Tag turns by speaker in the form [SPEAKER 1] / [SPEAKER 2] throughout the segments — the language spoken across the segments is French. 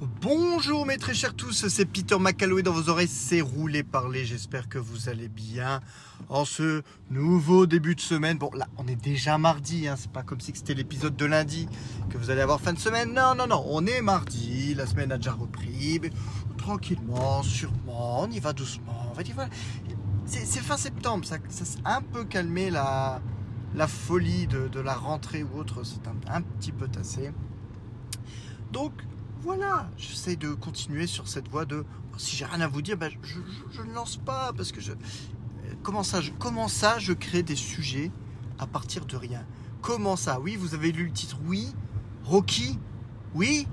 [SPEAKER 1] Bonjour mes très chers tous, c'est Peter McCalloway dans vos oreilles, c'est roulé parler, j'espère que vous allez bien en ce nouveau début de semaine. Bon là on est déjà mardi, hein. c'est pas comme si c'était l'épisode de lundi que vous allez avoir fin de semaine, non non non, on est mardi, la semaine a déjà repris, mais tranquillement, sûrement, on y va doucement, va. C'est fin septembre, ça, ça s'est un peu calmé la, la folie de, de la rentrée ou autre, c'est un, un petit peu tassé. Donc voilà, j'essaie de continuer sur cette voie de si j'ai rien à vous dire, ben, je, ne lance pas parce que je. Comment ça, je, je crée des sujets à partir de rien? Comment ça? Oui, vous avez lu le titre Oui. Rocky? Oui.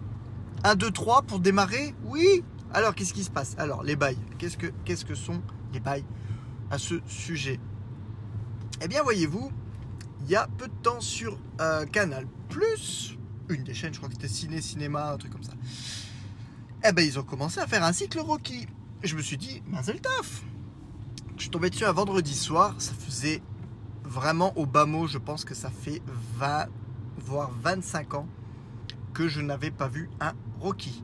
[SPEAKER 1] 1, 2, 3 pour démarrer? Oui. Alors, qu'est-ce qui se passe? Alors, les bails. Qu'est-ce que, que sont les bails à ce sujet? Eh bien, voyez-vous, il y a peu de temps sur euh, Canal Plus, une des chaînes, je crois que c'était Ciné, Cinéma, un truc comme ça. Eh ben, ils ont commencé à faire un cycle Rocky. Je me suis dit, Mazel taf Je suis tombé dessus un vendredi soir, ça faisait vraiment au bas mot, je pense que ça fait 20, voire 25 ans que je n'avais pas vu un Rocky.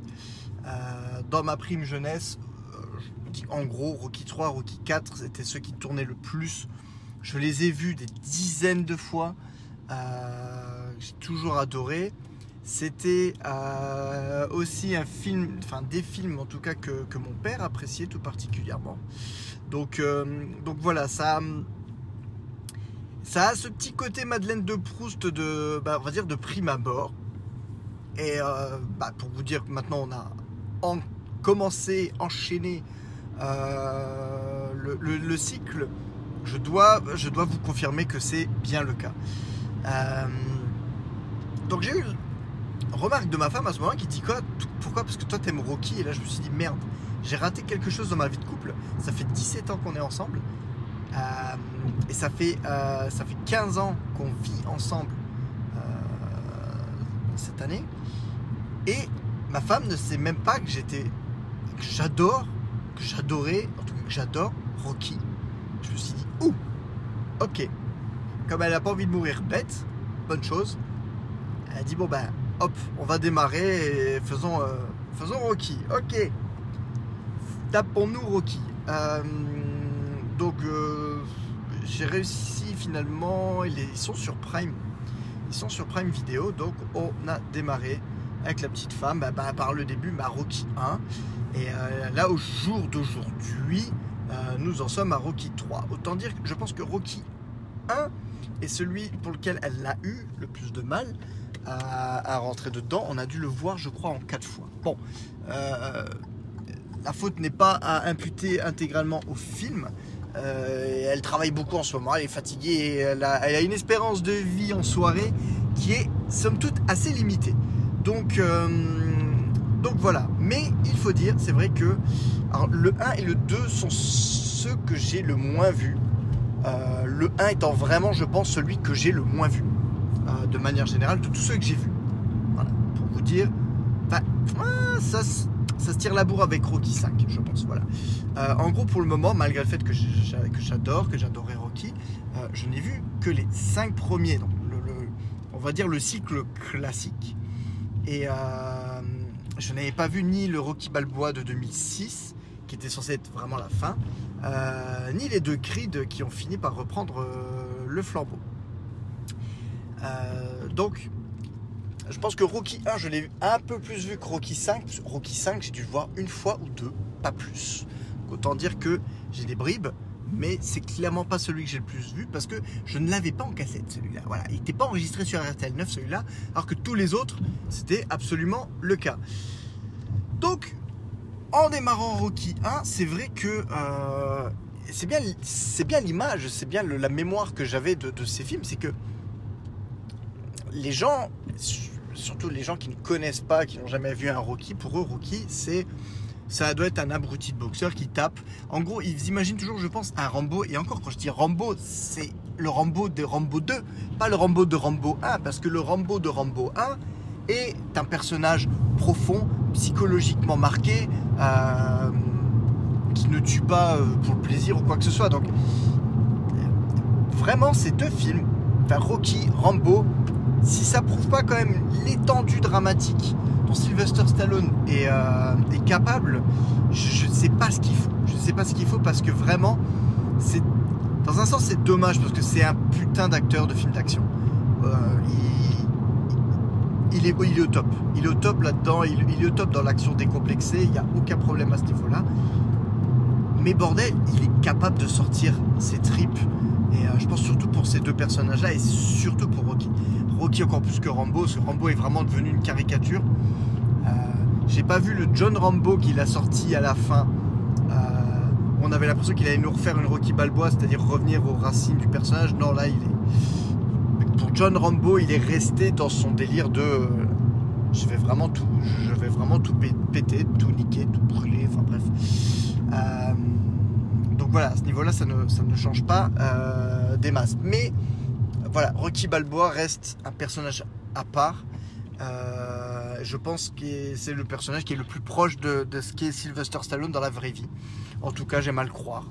[SPEAKER 1] Euh, dans ma prime jeunesse, euh, en gros, Rocky 3, Rocky 4, c'était ceux qui tournaient le plus. Je les ai vus des dizaines de fois. Euh, J'ai toujours adoré. C'était euh, aussi un film, enfin des films en tout cas que, mon père appréciait tout particulièrement. Donc, euh, donc voilà, ça, ça a ce petit côté Madeleine de Proust de, bah, on va de prime abord. Et euh, bah, pour vous dire que maintenant on a en- commencé, enchaîné le, le- le cycle, je dois, je dois vous confirmer que c'est bien le cas. Donc j'ai eu remarque de ma femme à ce moment qui dit quoi Pourquoi? Parce que toi t'aimes Rocky et là je me suis dit merde, j'ai raté quelque chose dans ma vie de couple. Ça fait 17 ans qu'on est ensemble Euh, et ça fait, euh, ça fait 15 ans qu'on vit ensemble euh, cette année. Et ma femme ne sait même pas que j'étais, que j'adore, que j'adorais, en tout cas que j'adore Rocky. Je me suis dit, ouh, ok. Comme elle n'a pas envie de mourir bête, bonne chose. Elle a dit, bon ben, hop, on va démarrer et faisons, euh, faisons Rocky. Ok. Tapons-nous Rocky. Euh, donc, euh, j'ai réussi finalement. Ils sont sur Prime. Ils sont sur Prime Vidéo. Donc, on a démarré avec la petite femme bah, bah, par le début, bah, Rocky 1. Et là, au jour d'aujourd'hui, nous en sommes à Rocky 3. Autant dire que je pense que Rocky 1 est celui pour lequel elle a eu le plus de mal à, rentrer dedans. On a dû le voir, je crois, en 4 fois. Bon, euh, la faute n'est pas à imputer intégralement au film. Euh, elle travaille beaucoup en ce moment, elle est fatiguée, et elle a, une espérance de vie en soirée qui est somme toute assez limitée. Donc, euh, donc voilà. Mais il faut dire, c'est vrai que le 1 et le 2 sont ceux que j'ai le moins vus. Euh, le 1 étant vraiment, je pense, celui que j'ai le moins vu. euh, de manière générale, de tous ceux que j'ai vus. Voilà. Pour vous dire. Ah, ça, ça se tire la bourre avec Rocky 5, je pense. Voilà. Euh, en gros, pour le moment, malgré le fait que j'adore, que j'adorais Rocky, je n'ai vu que les 5 premiers. Donc, on va dire le cycle classique. Et je n'avais pas vu ni le Rocky Balboa de 2006, qui était censé être vraiment la fin, euh, ni les deux Creed qui ont fini par reprendre euh, le flambeau. Euh, donc, je pense que Rocky 1, je l'ai un peu plus vu que Rocky 5. parce que Rocky 5, j'ai dû le voir une fois ou deux, pas plus. Autant dire que j'ai des bribes, mais c'est clairement pas celui que j'ai le plus vu parce que je ne l'avais pas en cassette celui-là. Voilà, il n'était pas enregistré sur RTL 9 celui-là, alors que tous les autres, c'était absolument le cas. Donc, en démarrant Rocky 1, c'est vrai que euh, c'est bien, l'image, c'est bien la mémoire que j'avais de, de ces films, c'est que les gens, surtout les gens qui ne connaissent pas, qui n'ont jamais vu un Rocky, pour eux Rocky, c'est ça doit être un abruti de boxeur qui tape. En gros, ils imaginent toujours, je pense, un Rambo. Et encore, quand je dis Rambo, c'est le Rambo de Rambo 2, pas le Rambo de Rambo 1, parce que le Rambo de Rambo 1 est un personnage profond, psychologiquement marqué, euh, qui ne tue pas euh, pour le plaisir ou quoi que ce soit. Donc, vraiment, ces deux films, enfin Rocky, Rambo, si ça prouve pas quand même l'étendue dramatique dont Sylvester Stallone est, euh, capable, je ne sais pas ce qu'il faut. Je ne sais pas ce qu'il faut parce que vraiment, dans un sens c'est dommage parce que c'est un putain d'acteur de film d'action. Il, est, il est au top. Il est au top là-dedans. Il, est au top dans l'action décomplexée. Il n'y a aucun problème à ce niveau-là. Mais bordel, il est capable de sortir ses tripes. Et euh, je pense surtout pour ces deux personnages-là et surtout pour Rocky. Rocky encore plus que Rambo, parce que Rambo est vraiment devenu une caricature. Euh, J'ai pas vu le John Rambo qu'il a sorti à la fin. Euh, on avait l'impression qu'il allait nous refaire une Rocky Balboa, c'est-à-dire revenir aux racines du personnage. Non, là, il est. John Rambo, il est resté dans son délire de. euh, je vais vraiment tout, je tout pé- péter, tout niquer, tout brûler. Enfin bref. Euh, donc voilà, à ce niveau-là, ça ne, change pas euh, des masses. Mais voilà, Rocky Balboa reste un personnage à part. Je pense que c'est le personnage qui est le plus proche de, ce qu'est Sylvester Stallone dans la vraie vie. En tout cas, j'aime à le croire.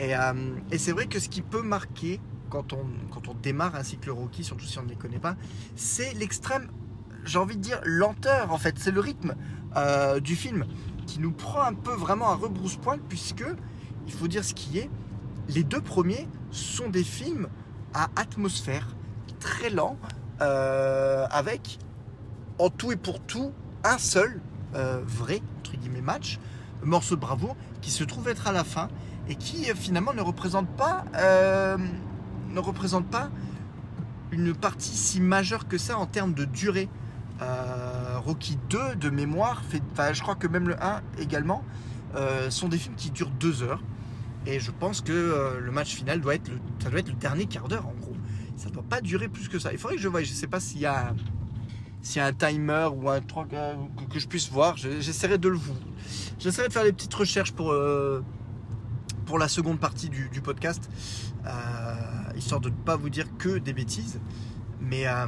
[SPEAKER 1] Et c'est vrai que ce qui peut marquer quand on, démarre un cycle Rocky, surtout si on ne les connaît pas, c'est l'extrême, j'ai envie de dire, lenteur en fait. C'est le rythme euh, du film qui nous prend un peu vraiment à rebrousse-poil puisque, il faut dire ce qui est, les deux premiers sont des films à atmosphère très lent, euh, avec en tout et pour tout un seul euh, vrai entre guillemets match, morceau de bravoure, qui se trouve être à la fin et qui finalement ne représente pas ne représente pas une partie si majeure que ça en termes de durée. Euh, Rocky 2 de mémoire, fait, je crois que même le 1 également, euh, sont des films qui durent deux heures. Et je pense que euh, le match final doit être le, ça doit être le dernier quart d'heure en gros. Ça ne doit pas durer plus que ça. Il faudrait que je voie, je ne sais pas s'il y a y a un timer ou un truc que, je puisse voir. Je- J'essaierai de le vous. J'essaierai de faire des petites recherches pour, pour la seconde partie du, podcast, histoire de ne pas vous dire que des bêtises. Mais, euh,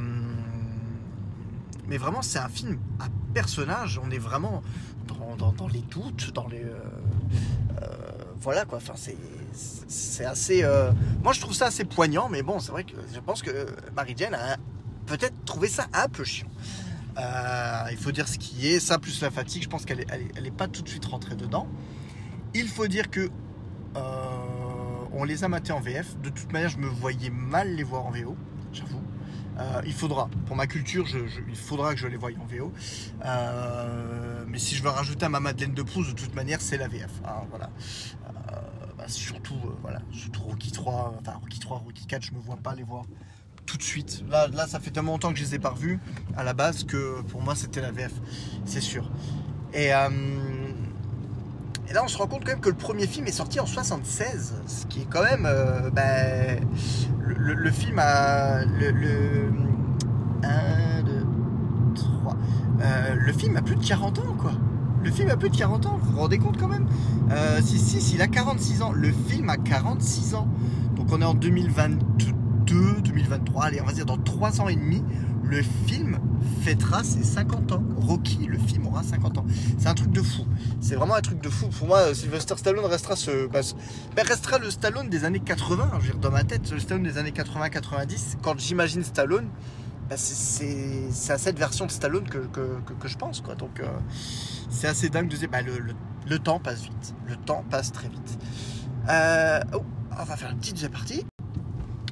[SPEAKER 1] mais vraiment, c'est un film à personnage. On est vraiment dans, les doutes, dans les. euh, euh, voilà quoi. Enfin, c'est assez. euh, Moi, je trouve ça assez poignant, mais bon, c'est vrai que je pense que Mary Jane a peut-être trouvé ça un peu chiant. Euh, il faut dire ce qui est, ça plus la fatigue, je pense qu'elle est, elle est, pas tout de suite rentrée dedans. Il faut dire que euh, on les a matés en VF. De toute manière, je me voyais mal les voir en VO, j'avoue. Euh, il faudra, pour ma culture, je- il faudra que je les voie en VO. Euh, mais si je veux rajouter à ma Madeleine de Proust, de toute manière, c'est la VF. hein, voilà. Euh, bah, surtout, voilà, surtout Rocky 3, enfin Rocky 3, Rocky 4, je me vois pas les voir tout de suite. Là, ça fait tellement longtemps que je les ai pas revus à la base que pour moi c'était la VF, c'est sûr. Et, et là, on se rend compte quand même que le premier film est sorti en 76, ce qui est quand même. euh, ben, le, film a. Le, le, 1, 2, 3. le film a plus de 40 ans, quoi. Le film a plus de 40 ans, vous vous rendez compte quand même? Euh, Si, si, il a 46 ans. Le film a 46 ans. Donc on est en 2022, 2023, allez, on va dire dans 3 ans et demi, le film fêtera ses 50 ans. Rocky, le film aura 50 ans. C'est un truc de fou. C'est vraiment un truc de fou. Pour moi, euh, Sylvester Stallone restera ce, bah, restera le Stallone des années 80. Je dans ma tête, le Stallone des années 80-90. Quand j'imagine Stallone, bah, c'est- à cette version de Stallone que, je pense. Quoi. Donc, euh, c'est assez dingue de dire, bah, le, le- temps passe vite. Le temps passe très vite. Euh, oh, on va faire une petite partie.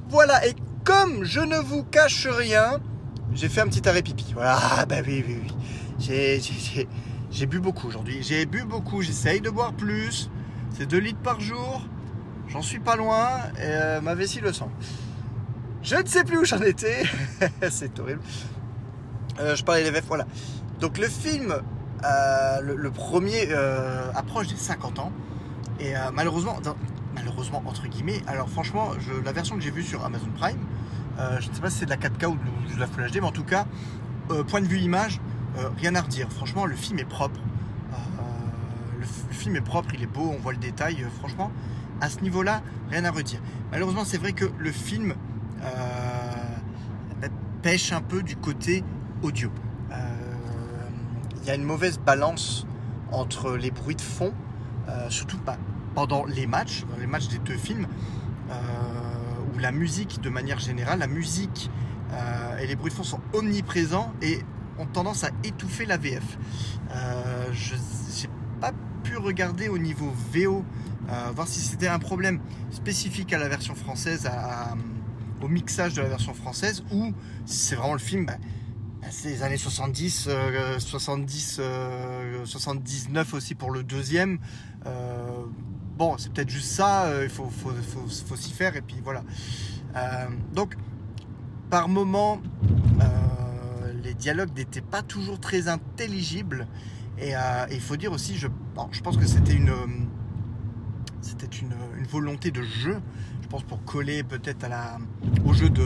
[SPEAKER 1] Voilà, et comme je ne vous cache rien, j'ai fait un petit arrêt pipi. Voilà, ah, bah oui, oui, oui. J'ai- bu beaucoup aujourd'hui. J'ai bu beaucoup, j'essaye de boire plus. C'est 2 litres par jour. J'en suis pas loin. Et euh, ma vessie le sent. Je ne sais plus où j'en étais. C'est horrible. Euh, je parlais des VF, voilà. Donc le film, euh, le, premier, approche des 50 ans. Et malheureusement, malheureusement, entre guillemets, alors franchement, la version que j'ai vue sur Amazon Prime, euh, je ne sais pas si c'est de la 4K ou de, la Full HD, mais en tout cas, euh, point de vue image, euh, rien à redire. Franchement, le film est propre. Le, film est propre, il est beau, on voit le détail. franchement, à ce niveau-là, rien à redire. Malheureusement, c'est vrai que le film pêche un peu du côté audio. Il y a une mauvaise balance entre les bruits de fond, surtout pendant les matchs, les matchs des deux films, la musique, de manière générale, la musique euh, et les bruits de fond sont omniprésents et ont tendance à étouffer la VF. Euh, je n'ai pas pu regarder au niveau VO, euh, voir si c'était un problème spécifique à la version française, au mixage de la version française, ou si c'est vraiment le film, bah, bah, c'est les années 70, euh, 70, euh, 79 aussi pour le deuxième. Bon, c'est peut-être juste ça, euh, il faut, s'y faire, et puis voilà. Euh, donc, par moment, euh, les dialogues n'étaient pas toujours très intelligibles. Et il faut dire aussi, je, pense que c'était une, une, volonté de jeu, je pense pour coller peut-être au jeu de,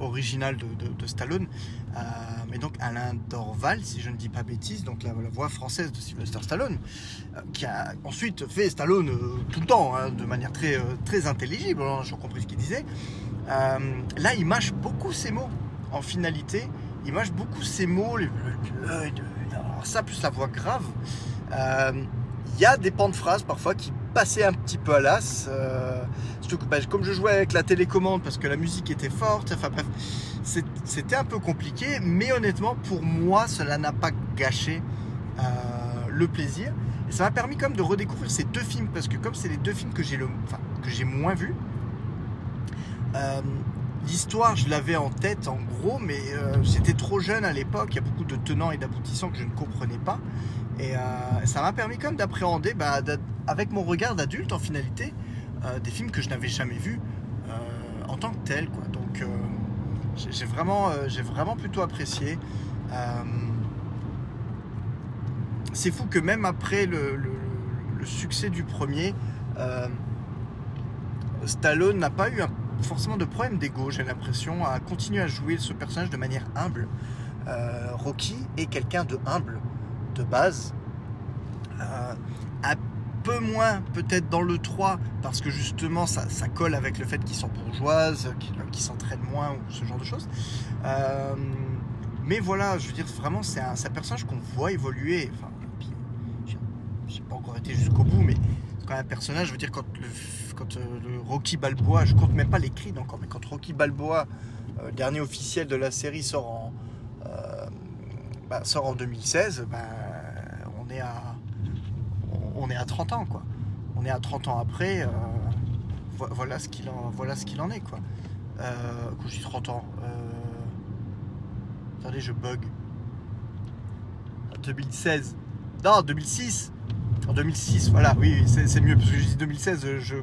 [SPEAKER 1] original de, Stallone. Euh, mais donc Alain Dorval, si je ne dis pas bêtise, donc la, voix française de Sylvester Stallone, euh, qui a ensuite fait Stallone euh, tout le temps, hein, de manière très, euh, très intelligible, hein, j'ai compris ce qu'il disait. Euh, là, il mâche beaucoup ses mots en finalité. Il mâche beaucoup ses mots, ça plus la voix grave. Euh, Il y a des pans de phrases parfois qui passaient un petit peu à l'as. euh, bah, comme je jouais avec la télécommande parce que la musique était forte, enfin c'était un peu compliqué. Mais honnêtement, pour moi, cela n'a pas gâché euh, le plaisir. Et ça m'a permis même de redécouvrir ces deux films parce que comme c'est les deux films que j'ai moins vus, euh, L'histoire, je l'avais en tête en gros, mais euh, j'étais trop jeune à l'époque. Il y a beaucoup de tenants et d'aboutissants que je ne comprenais pas. Et euh, ça m'a permis quand d'appréhender, bah, avec mon regard d'adulte en finalité, euh, des films que je n'avais jamais vus euh, en tant que. Quoi. Donc euh, j'ai vraiment, vraiment plutôt apprécié. C'est fou que même après le, succès du premier, Stallone n'a pas eu forcément de problème d'ego, j'ai l'impression, à continuer à jouer ce personnage de manière humble. Rocky est quelqu'un de humble, de base. Peu moins peut-être dans le 3, parce que justement ça, ça colle avec le fait qu'ils sont bourgeoises, qu'ils qu'ils s'entraînent moins, ou ce genre de choses. Euh, mais voilà, je veux dire, vraiment, c'est un, un personnage qu'on voit évoluer. Enfin, j'ai- pas encore été jusqu'au bout, mais quand un personnage, je veux dire, quand le, quand, euh, Rocky Balboa, je compte même pas les cris encore, mais quand Rocky Balboa, euh, dernier officiel de la série, sort en, euh, bah, sort en 2016, bah, on, est à, on, est à 30 ans, quoi. On est à 30 ans après, euh, vo- voilà ce qu'il en, voilà ce qu'il en est, quoi. Euh, quand je dis 30 ans, euh, attendez, je bug. 2016. Non, 2006. En 2006, voilà, oui, c'est mieux, parce que je dis 2016, euh, je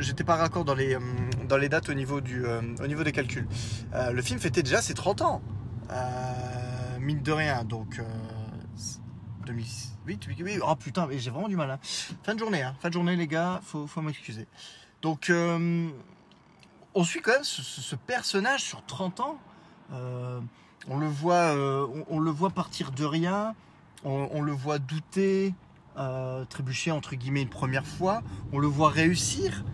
[SPEAKER 1] j'étais pas raccord dans les, euh, dans les dates au niveau, du, euh, au niveau des calculs. Euh, le film fêtait déjà ses 30 ans, Euh, mine de rien, donc euh, 2008, oui, oui, oh putain, mais j'ai vraiment du mal. hein. Fin de journée, hein, fin de journée les gars, faut, faut m'excuser. Donc, euh, on suit quand même ce, personnage sur 30 ans. Euh, on, le voit, euh, on, le voit partir de rien, on, le voit douter, trébucher entre guillemets une première fois, on le voit réussir,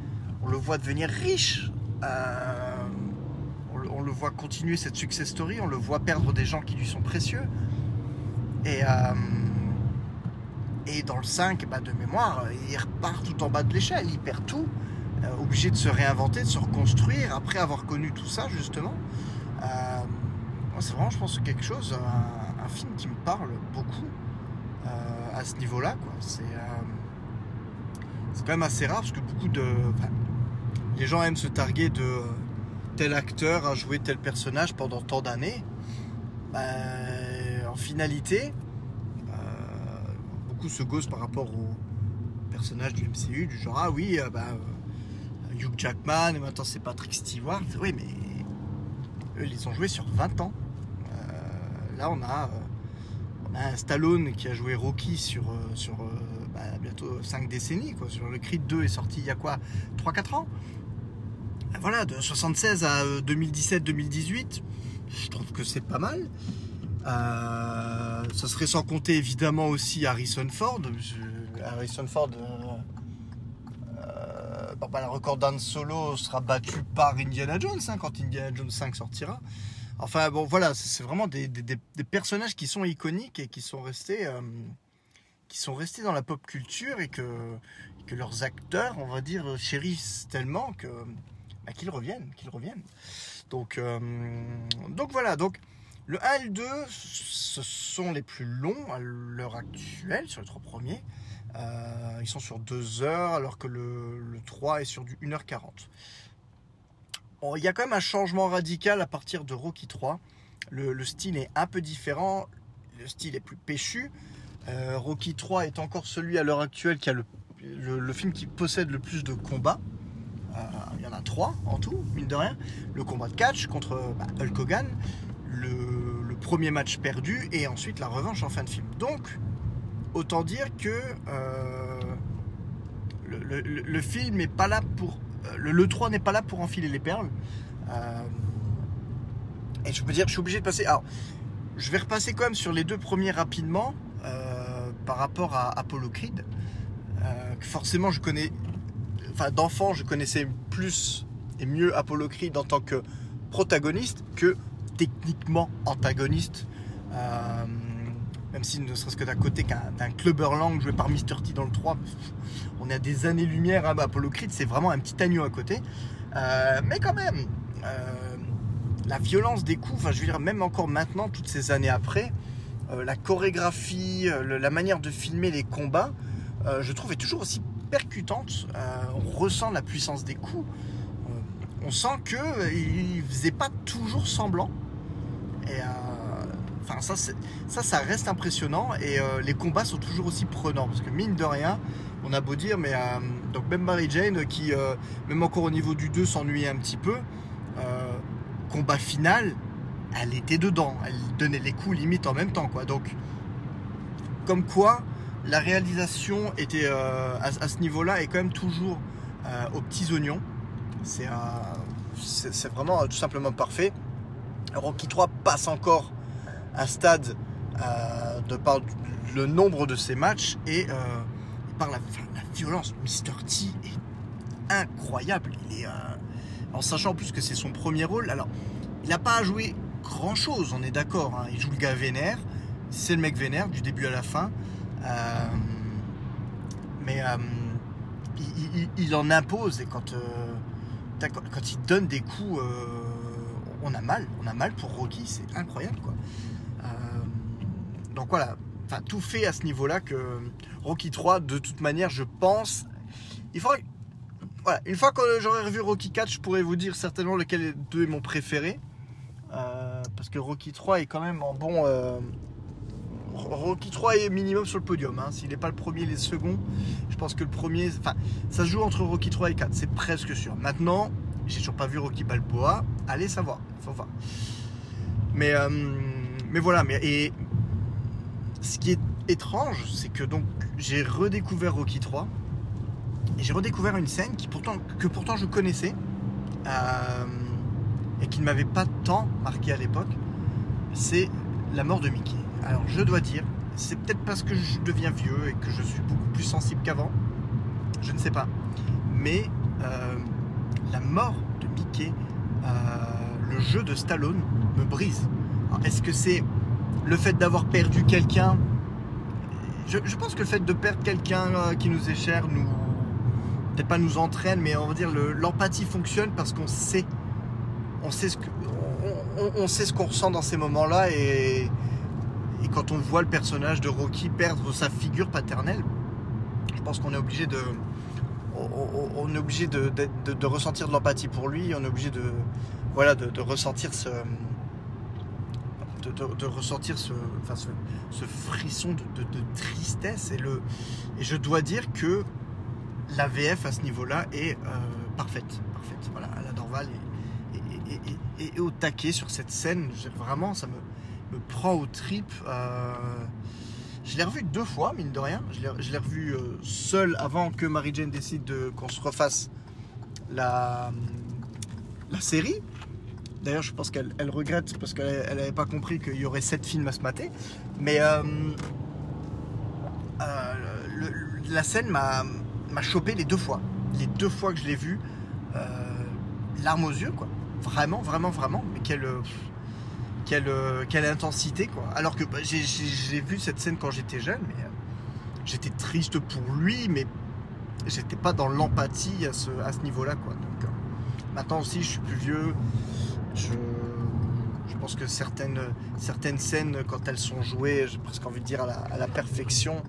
[SPEAKER 1] on le voit devenir riche, on, le- voit continuer cette success story, on le voit perdre des gens qui lui sont précieux. Et, et dans le 5, bah, de mémoire, il repart tout en bas de l'échelle, il perd tout, euh, obligé de se réinventer, de se reconstruire après avoir connu tout ça justement. Euh, c'est vraiment, je pense, quelque chose, un, film qui me parle beaucoup euh, à ce niveau-là. C'est euh, quand même assez rare parce que beaucoup de. les gens aiment se targuer de euh, tel acteur a joué tel personnage pendant tant d'années. Ben, en finalité, euh, beaucoup se gossent par rapport au personnage du MCU, du genre ah oui, euh, ben, euh, Hugh Jackman, et maintenant c'est Patrick Stewart. Oui, mais eux, ils ont joués sur 20 ans. Euh, là, on a, on a un Stallone qui a joué Rocky sur, sur bah, bientôt 5 décennies. Quoi. Sur le Creed 2 est sorti il y a quoi? 3-4 ans? Voilà, de 76 à euh, 2017-2018, je trouve que c'est pas mal. Euh, ça serait sans compter évidemment aussi Harrison Ford. Je- Harrison Ford, euh, euh, bah, le record d'Han Solo sera battu par Indiana Jones hein, quand Indiana Jones 5 sortira. Enfin bon voilà, c'est vraiment des, des- personnages qui sont iconiques et qui sont restés, euh, qui sont restés dans la pop culture et que, que leurs acteurs, on va dire, chérissent tellement que bah, qu'ils reviennent, qu'ils reviennent. Donc, donc voilà, donc le 1 et le 2, ce sont les plus longs à l'heure actuelle sur les trois premiers. Euh, ils sont sur 2 heures alors que le, 3 est sur du 1h40. il y a quand même un changement radical à partir de Rocky 3. Le, style est un peu différent, le style est plus péchu. Euh, Rocky 3 est encore celui à l'heure actuelle qui a le, film qui possède le plus de combats. Euh, il y en a trois en tout, mine de rien. Le combat de catch contre bah, Hulk Hogan, premier match perdu et ensuite la revanche en fin de film. Donc, autant dire que euh, le, film n'est pas là pour. Euh, le, 3 n'est pas là pour enfiler les perles. et je peux dire, je suis obligé de passer. Alors, je vais repasser quand même sur les deux premiers rapidement par rapport à Apollo Creed. forcément, je connais enfin d'enfant, je connaissais plus et mieux Apollo Creed en tant que protagoniste que techniquement antagoniste. Euh, même si ne serait-ce que d'un côté d'un clubber lang joué par Mr. T dans le 3, on est à des années-lumière. hein, Apollo Creed, c'est vraiment un petit agneau à côté. Euh, mais quand même, euh, la violence des coups, enfin je veux dire, même encore maintenant, toutes ces années après, la chorégraphie, la manière de filmer les combats, je trouve est toujours aussi percutante. On ressent la puissance des coups. On sent que euh, il faisait pas toujours semblant. Et enfin ça, ça, reste impressionnant. Et les combats sont toujours aussi prenants parce que mine de rien, on a beau dire, mais donc même Mary Jane qui, même encore au niveau du 2, s'ennuyait un petit peu. combat final, elle était dedans, elle donnait les coups limite en même temps quoi. Donc comme quoi la réalisation était euh, à, ce niveau-là est quand même toujours euh, aux petits oignons. C'est vraiment tout simplement parfait. Rocky 3 passe encore un stade euh, de par le nombre de ses matchs et par la, violence. Mr. T est incroyable. Est, en sachant plus que c'est son premier rôle. Alors, il n'a pas à jouer grand chose, on est d'accord. Hein. Il joue le gars vénère. C'est le mec vénère du début à la fin. Euh, mais euh, il, en impose et quand, euh, quand il donne des coups, on a mal. On a mal pour Rocky, c'est incroyable quoi. donc voilà, enfin, tout fait à ce niveau-là que Rocky 3, de toute manière, je pense, il faudrait, voilà, une fois que j'aurai revu Rocky 4, je pourrais vous dire certainement lequel deux est mon préféré. parce que Rocky 3 est quand même en bon, Rocky 3 est minimum sur le podium. Hein. S'il n'est pas le premier, les seconds. Je pense que le premier. Enfin, ça se joue entre Rocky 3 et 4, c'est presque sûr. Maintenant, j'ai toujours pas vu Rocky Balboa. Allez savoir, Mais, euh, mais voilà. Mais, et ce qui est étrange, c'est que donc j'ai redécouvert Rocky 3 et j'ai redécouvert une scène qui pourtant, que pourtant je connaissais euh, et qui ne m'avait pas tant marqué à l'époque. C'est la mort de Mickey. Alors je dois dire, c'est peut-être parce que je deviens vieux et que je suis beaucoup plus sensible qu'avant. Je ne sais pas. Mais euh, la mort de Mickey, le jeu de Stallone me brise. Est-ce que c'est le fait d'avoir perdu quelqu'un? Je, pense que le fait de perdre quelqu'un euh, qui nous est cher nous peut-être pas nous entraîne, mais on va dire l'empathie fonctionne parce qu'on sait, on sait ce qu'on ressent dans ces moments-là et et quand on voit le personnage de Rocky perdre sa figure paternelle, je pense qu'on est obligé de, on, est obligé de, ressentir de l'empathie pour lui. On est obligé de, voilà, de, ressentir ce, de, ressentir ce, enfin ce, frisson de, tristesse. Et, je dois dire que la VF à ce niveau-là est euh, parfaite, parfaite. Voilà, la Dorval est, au taquet sur cette scène. Vraiment, ça me, prend au trip. Euh, je l'ai revu deux fois, mine de rien. Je l'ai revu euh, seul avant que Mary Jane décide qu'on se refasse la série. D'ailleurs, je pense qu'elle regrette parce qu'elle n'avait pas compris qu'il y aurait sept films à se mater. Mais euh, la scène m'a chopé les deux fois. Les deux fois que je l'ai vu, larmes aux yeux, quoi. Vraiment, vraiment, vraiment. Mais quelle, euh, quelle, intensité quoi. Alors que bah, j'ai vu cette scène quand j'étais jeune, mais euh, j'étais triste pour lui, mais j'étais pas dans l'empathie à ce, à ce niveau-là quoi. Donc euh, maintenant aussi je suis plus vieux, Je, pense que certaines, certaines scènes, quand elles sont jouées, j'ai presque envie de dire à la, perfection,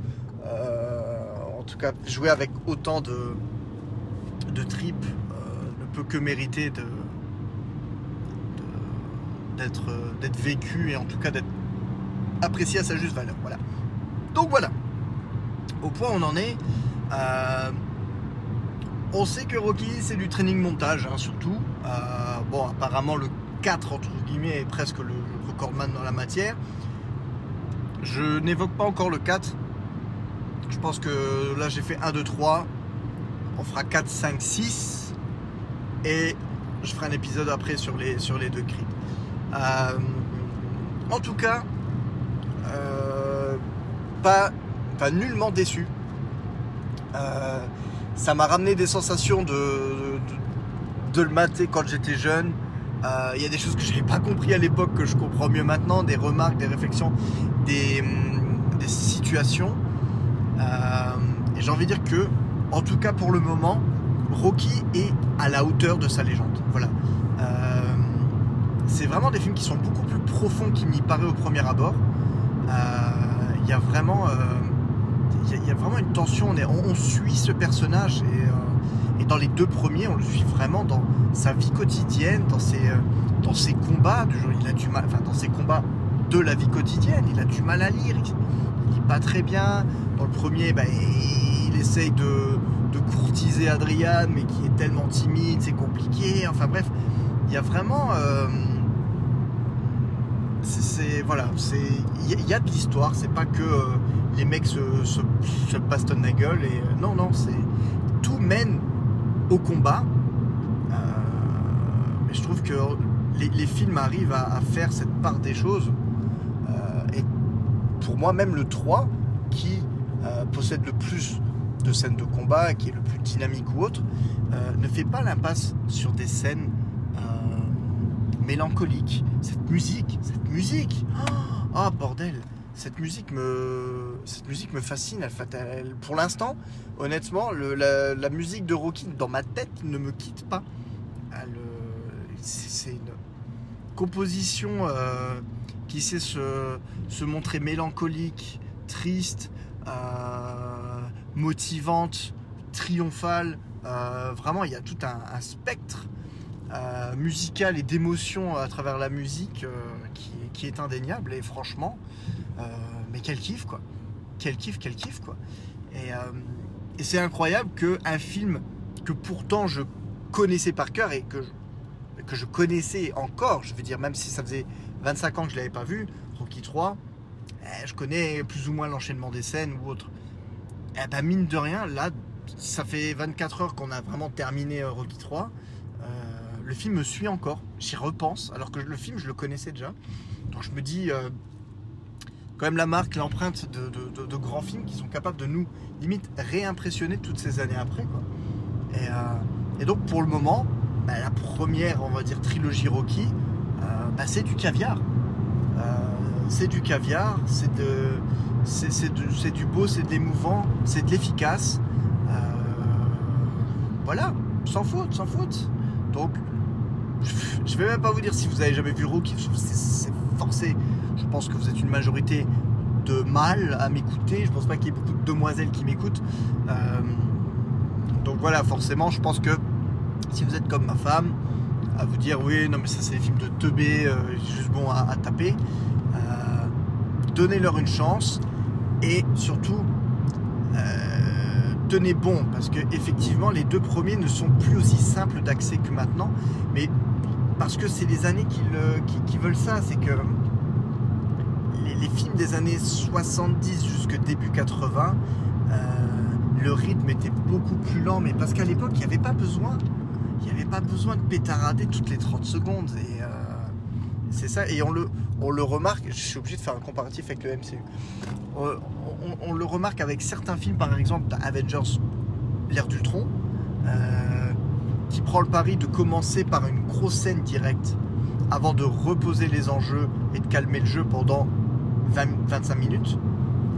[SPEAKER 1] euh, en tout cas jouer avec autant de, de tripes euh, ne peut que mériter d'être, d'être vécu et en tout cas d'être apprécié à sa juste valeur. Voilà. Donc voilà. Au point où on en est, euh, on sait que Rocky c'est du training montage hein, surtout. Euh, bon apparemment le 4 entre guillemets est presque le, recordman dans la matière. Je n'évoque pas encore le 4. Je pense que là j'ai fait 1, 2, 3. On fera 4, 5, 6. Et je ferai un épisode après sur les, deux cris. Euh, en tout cas, euh, nullement déçu. Ça m'a ramené des sensations de, de, le mater quand j'étais jeune. Euh, Il y a des choses que je n'avais pas compris à l'époque que je comprends mieux maintenant, des remarques, des réflexions, des, hum, des situations. Euh, et j'ai envie de dire que, en tout cas pour le moment, Rocky est à la hauteur de sa légende. Voilà. Euh, c'est vraiment des films qui sont beaucoup plus profonds qu'il n'y paraît au premier abord. Il y a vraiment, il y a- vraiment une tension. On, suit ce personnage et, euh, et dans les deux premiers, on le suit vraiment dans sa vie quotidienne, dans ses, euh, combats. Du il a du mal, enfin dans ses combats de la vie quotidienne, il a du mal à lire. Il, il lit pas très bien. Dans le premier, bah, il essaye de, courtiser Adriane, mais qui est tellement timide, c'est compliqué. Enfin bref, il y a vraiment. euh, c'est- voilà, c'est il y, a- de l'histoire. C'est pas que les mecs se, se, bastonnent la gueule et euh, non non, c'est tout mène au combat. Euh, mais je trouve que les, films arrivent à, faire cette part des choses. Euh, et pour moi, même le 3, qui possède le plus de scènes de combat, qui est le plus dynamique ou autre, ne fait pas l'impasse sur des scènes mélancoliques. Cette musique, cette musique, ah bordel, cette musique me, cette musique me fascine. Elle, pour l'instant, honnêtement, la, musique de Rocky dans ma tête ne me quitte pas. Euh, c'est une composition euh, qui sait se, montrer mélancolique, triste, euh, motivante, triomphale. Vraiment, il y a tout un, spectre musical et d'émotion à travers la musique qui, est indéniable. Et franchement, mais quel kiff quoi. Quel kiff, quel kiff quoi. Et, euh, c'est incroyable qu'un film que pourtant je connaissais par cœur et que je, que je connaissais encore, je veux dire, même si ça faisait 25 ans que je ne l'avais pas vu, Rocky 3, eh, je connais plus ou moins l'enchaînement des scènes ou autre. Eh ben, mine de rien, là, ça fait 24 heures qu'on a vraiment terminé euh, Rocky 3. Euh, le film me suit encore. J'y repense, alors que le film, je le connaissais déjà. Donc je me dis, euh, quand même la marque, l'empreinte de, grands films qui sont capables de nous, limite, réimpressionner toutes ces années après. Quoi. Et, euh, donc pour le moment, bah, la première, on va dire, trilogie Rocky, euh, bah, c'est du caviar. Euh, c'est du caviar, c'est de, c'est, du beau, c'est de l'émouvant, c'est de l'efficace. Voilà, sans faute, sans faute. Donc, je vais même pas vous dire si vous avez jamais vu Rocky, c'est forcé. Je pense que vous êtes une majorité de mâles à m'écouter. Je pense pas qu'il y ait beaucoup de demoiselles qui m'écoutent. Euh, donc voilà, forcément, je pense que si vous êtes comme ma femme, à vous dire oui, non mais ça c'est des films de teubé, euh, juste bon à, taper, euh, donnez-leur une chance et surtout euh, tenez bon parce que effectivement les deux premiers ne sont plus aussi simples d'accès que maintenant, mais parce que c'est les années qui- qui veulent ça, c'est que les, films des années 70 jusque début 80, euh, le rythme était beaucoup plus lent, mais parce qu'à l'époque, il n'y avait pas besoin. Il avait pas besoin de pétarader toutes les 30 secondes. Et euh, c'est ça. Et on le, on le remarque, je suis obligé de faire un comparatif avec le MCU. On, on- on le remarque avec certains films, par exemple Avengers, l'ère d'Ultron, euh, qui prend le pari de commencer par une grosse scène directe avant de reposer les enjeux et de calmer le jeu pendant 20 25 minutes,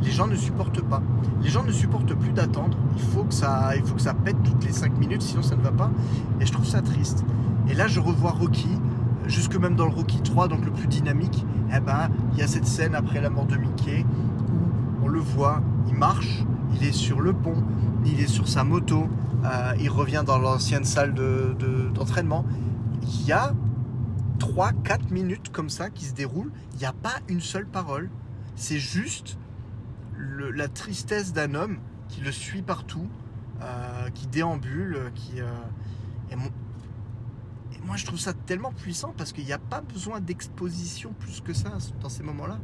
[SPEAKER 1] les gens ne supportent pas. Les gens ne supportent plus d'attendre. Il faut que ça, il faut que ça pète toutes les 5 minutes, sinon ça ne va pas. Et je trouve ça triste. Et là, je revois Rocky. jusque même dans le Rocky 3, donc le plus dynamique, eh ben, il y a cette scène après la mort de Mickey où on le voit, il marche, il est sur le pont, il est sur sa moto, euh, il revient dans l'ancienne salle d'entraînement. De, il y a 3-4 minutes comme ça qui se déroulent, il n'y a pas une seule parole. C'est juste la tristesse d'un homme qui le suit partout, euh, qui déambule, qui... Euh, et, moi je trouve ça tellement puissant parce qu'il n'y a pas besoin d'exposition plus que ça dans ces moments-là.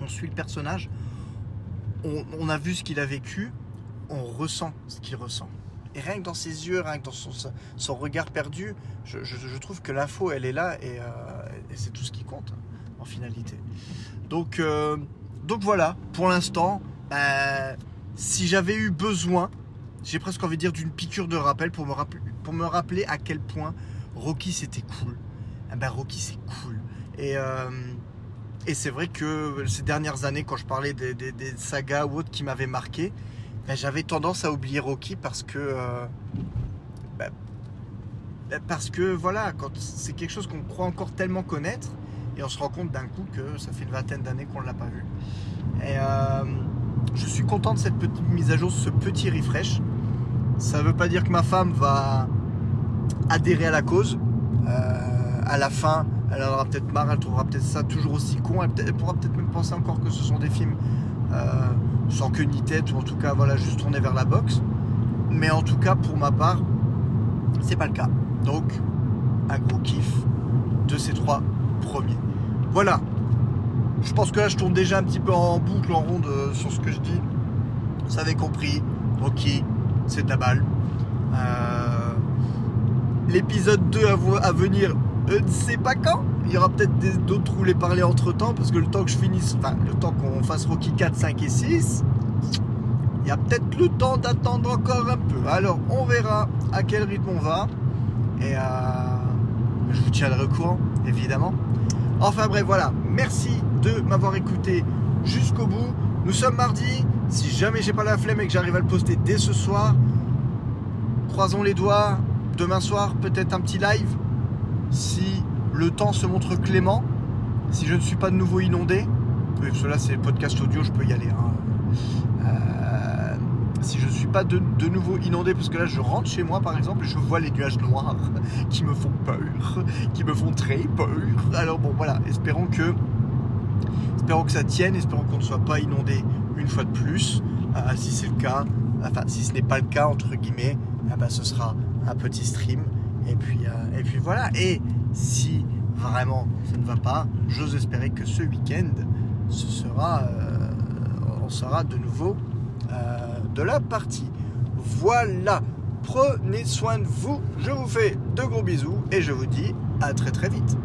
[SPEAKER 1] On suit le personnage, on, a vu ce qu'il a vécu, on ressent ce qu'il ressent. Et rien que dans ses yeux, rien que dans son, regard perdu, je, trouve que l'info, elle est là et, euh, et c'est tout ce qui compte en finalité. Donc, euh, donc voilà, pour l'instant, bah, si j'avais eu besoin, j'ai presque envie de dire d'une piqûre de rappel pour me rappeler, à quel point Rocky c'était cool. Eh ben, Rocky c'est cool. Et, euh, et c'est vrai que ces dernières années, quand je parlais des, sagas ou autres qui m'avaient marqué, ben, j'avais tendance à oublier Rocky parce que euh, ben, parce que voilà, quand c'est quelque chose qu'on croit encore tellement connaître et on se rend compte d'un coup que ça fait une vingtaine d'années qu'on ne l'a pas vu. Et euh, je suis content de cette petite mise à jour, ce petit refresh. Ça ne veut pas dire que ma femme va adhérer à la cause. Euh, à la fin, elle aura peut-être marre, elle trouvera peut-être ça toujours aussi con. Elle, elle pourra peut-être même penser encore que ce sont des films euh, sans queue ni tête, ou en tout cas, voilà, juste tourner vers la boxe. Mais en tout cas, pour ma part, c'est pas le cas. Donc, un gros kiff de ces trois premiers. Voilà. Je pense que là, je tourne déjà un petit peu en boucle, en ronde euh, sur ce que je dis. Vous avez compris. Ok, c'est la balle. Euh, L'épisode 2 à, à venir, je ne sais pas quand. Il y aura peut-être d'autres où les parler entre temps, parce que le temps que je finisse, enfin, le temps qu'on fasse Rocky 4, 5 et 6, il y a peut-être le temps d'attendre encore un peu. Alors, on verra à quel rythme on va. Et euh, je vous tiendrai au courant, évidemment. Enfin bref, voilà. Merci de m'avoir écouté jusqu'au bout. Nous sommes mardi. Si jamais j'ai pas la flemme et que j'arrive à le poster dès ce soir, croisons les doigts. Demain soir, peut-être un petit live. Si le temps se montre clément, si je ne suis pas de nouveau inondé, oui, là c'est podcast audio, je peux y aller. Hein. Euh, si je ne suis pas de, nouveau inondé, parce que là je rentre chez moi par exemple et je vois les nuages noirs qui me font peur, qui me font très peur. Alors bon voilà, espérons que, espérons que ça tienne, espérons qu'on ne soit pas inondé une fois de plus. Euh, si c'est le cas, enfin si ce n'est pas le cas entre guillemets, eh ben, ce sera un petit stream. Et puis, euh, et puis voilà. Et si vraiment ça ne va pas, j'ose espérer que ce week-end, ce sera, euh, on sera de nouveau de la partie. Voilà. Prenez soin de vous. Je vous fais de gros bisous et je vous dis à très très vite.